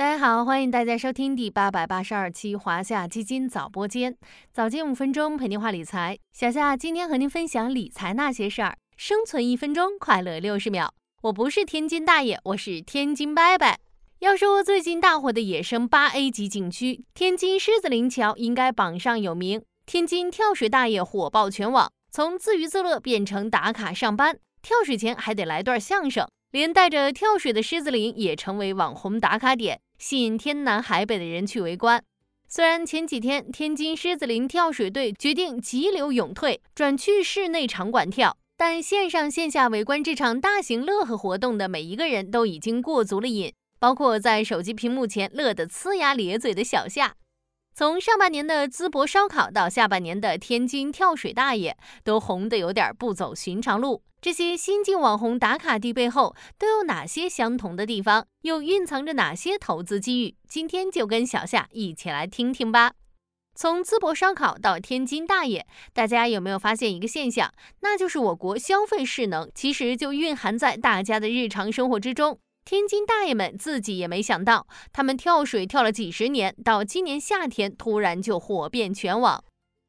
大家好，欢迎大家收听第八百八十二期华夏基金早播间，早间五分钟陪您话理财。小夏今天和您分享理财那些事儿，生存一分钟，快乐六十秒。我不是天津大爷，我是天津伯伯。要说最近大火的野生八 A 级景区天津狮子林桥，应该榜上有名。天津跳水大爷火爆全网，从自娱自乐变成打卡上班，跳水前还得来段相声，连带着跳水的狮子林也成为网红打卡点。吸引天南海北的人去围观。虽然前几天天津狮子林跳水队决定急流勇退，转去室内场馆跳，但线上线下围观这场大型乐呵活动的每一个人都已经过足了瘾，包括在手机屏幕前乐得呲牙咧嘴的小夏。从上半年的淄博烧烤到下半年的天津跳水大爷，都红得有点不走寻常路。这些新晋网红打卡地背后都有哪些相同的地方？又蕴藏着哪些投资机遇？今天就跟小夏一起来听听吧。从淄博烧烤到天津大爷，大家有没有发现一个现象？那就是我国消费势能其实就蕴含在大家的日常生活之中。天津大爷们自己也没想到，他们跳水跳了几十年，到今年夏天突然就火遍全网。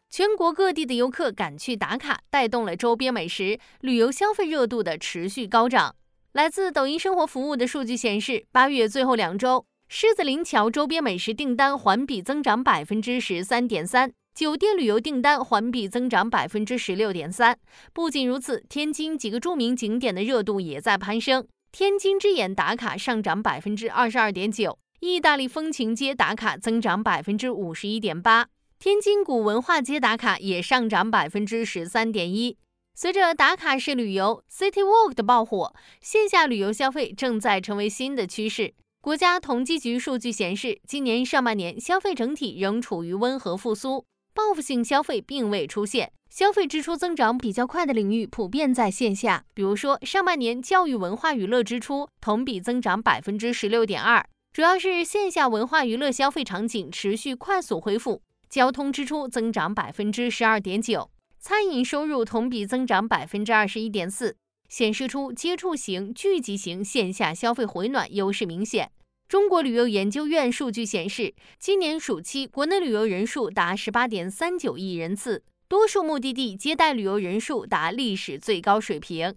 全国各地的游客赶去打卡，带动了周边美食旅游消费热度的持续高涨。来自抖音生活服务的数据显示，八月最后两周，狮子林桥周边美食订单环比增长百分之十三点三，酒店旅游订单环比增长百分之十六点三。不仅如此，天津几个著名景点的热度也在攀升，天津之眼打卡上涨百分之二十二点九，意大利风情街打卡增长百分之五十一点八。天津古文化街打卡也上涨百分之十三点一。随着打卡式旅游 City Walk 的爆火，线下旅游消费正在成为新的趋势。国家统计局数据显示，今年上半年消费整体仍处于温和复苏，报复性消费并未出现。消费支出增长比较快的领域普遍在线下，比如说上半年教育文化娱乐支出同比增长百分之十六点二，主要是线下文化娱乐消费场景持续快速恢复。交通支出增长百分之十二点九，餐饮收入同比增长百分之二十一点四，显示出接触型、聚集型线下消费回暖优势明显。中国旅游研究院数据显示，今年暑期国内旅游人数达十八点三九亿人次，多数目的地接待旅游人数达历史最高水平。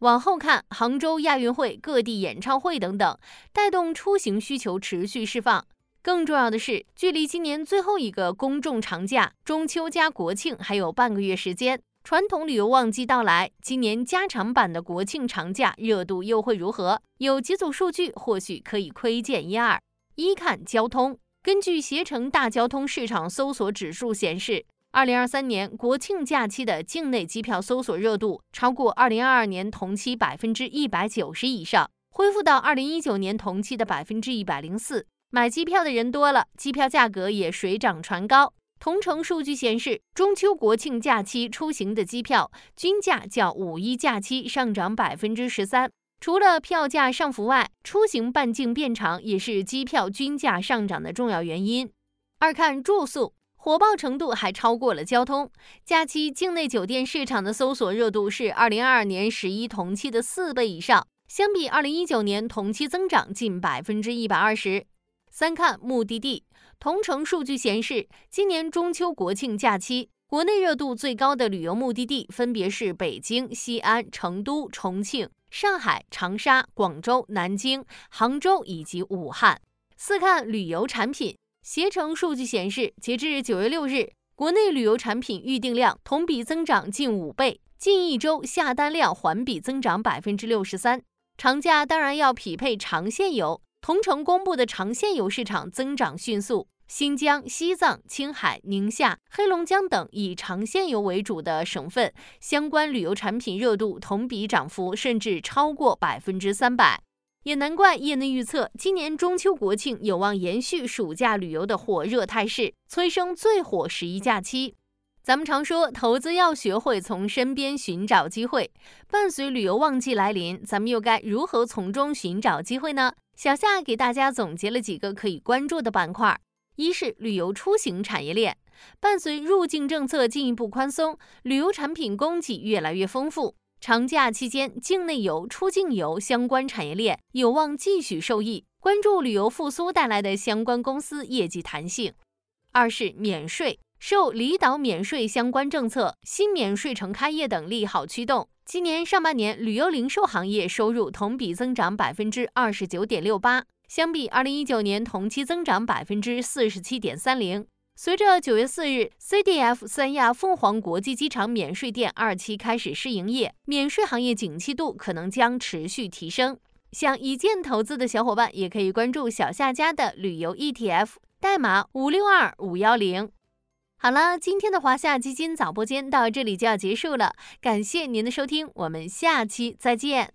往后看，杭州亚运会、各地演唱会等等，带动出行需求持续释放。更重要的是，距离今年最后一个公众长假——中秋加国庆还有半个月时间，传统旅游旺季到来。今年加长版的国庆长假热度又会如何？有几组数据或许可以窥见一二。一看交通，根据携程大交通市场搜索指数显示，二零二三年国庆假期的境内机票搜索热度超过二零二二年同期百分之一百九十以上，恢复到二零一九年同期的百分之一百零四。买机票的人多了，机票价格也水涨船高。同城数据显示，中秋国庆假期出行的机票均价较五一假期上涨百分之十三。除了票价上浮外，出行半径变长也是机票均价上涨的重要原因。二看住宿，火爆程度还超过了交通。假期境内酒店市场的搜索热度是二零二二年十一同期的四倍以上，相比二零一九年同期增长近百分之一百二十。三看目的地，同城数据显示，今年中秋国庆假期，国内热度最高的旅游目的地分别是北京、西安、成都、重庆、上海、长沙、广州、南京、杭州以及武汉。四看旅游产品，携程数据显示，截至九月六日，国内旅游产品预订量同比增长近五倍，近一周下单量环比增长百分之六十三。长假当然要匹配长线游。同城公布的长线游市场增长迅速，新疆、西藏、青海、宁夏、黑龙江等以长线游为主的省份，相关旅游产品热度同比涨幅甚至超过百分之三百。也难怪业内预测，今年中秋国庆有望延续暑假旅游的火热态势，催生最火十一假期。咱们常说，投资要学会从身边寻找机会。伴随旅游旺季来临，咱们又该如何从中寻找机会呢？小夏给大家总结了几个可以关注的板块：一是旅游出行产业链，伴随入境政策进一步宽松，旅游产品供给越来越丰富，长假期间境内游、出境游相关产业链有望继续受益。关注旅游复苏带来的相关公司业绩弹性。二是免税，受离岛免税相关政策、新免税城开业等利好驱动，今年上半年旅游零售行业收入同比增长百分之二十九点六八，相比二零一九年同期增长百分之四十七点三零。随着九月四日 CDF 三亚凤凰国际机场免税店二期开始试营业，免税行业景气度可能将持续提升。想一键投资的小伙伴也可以关注小夏家的旅游 ETF，代码五六二五幺零。好了，今天的华夏基金早播间到这里就要结束了，感谢您的收听，我们下期再见。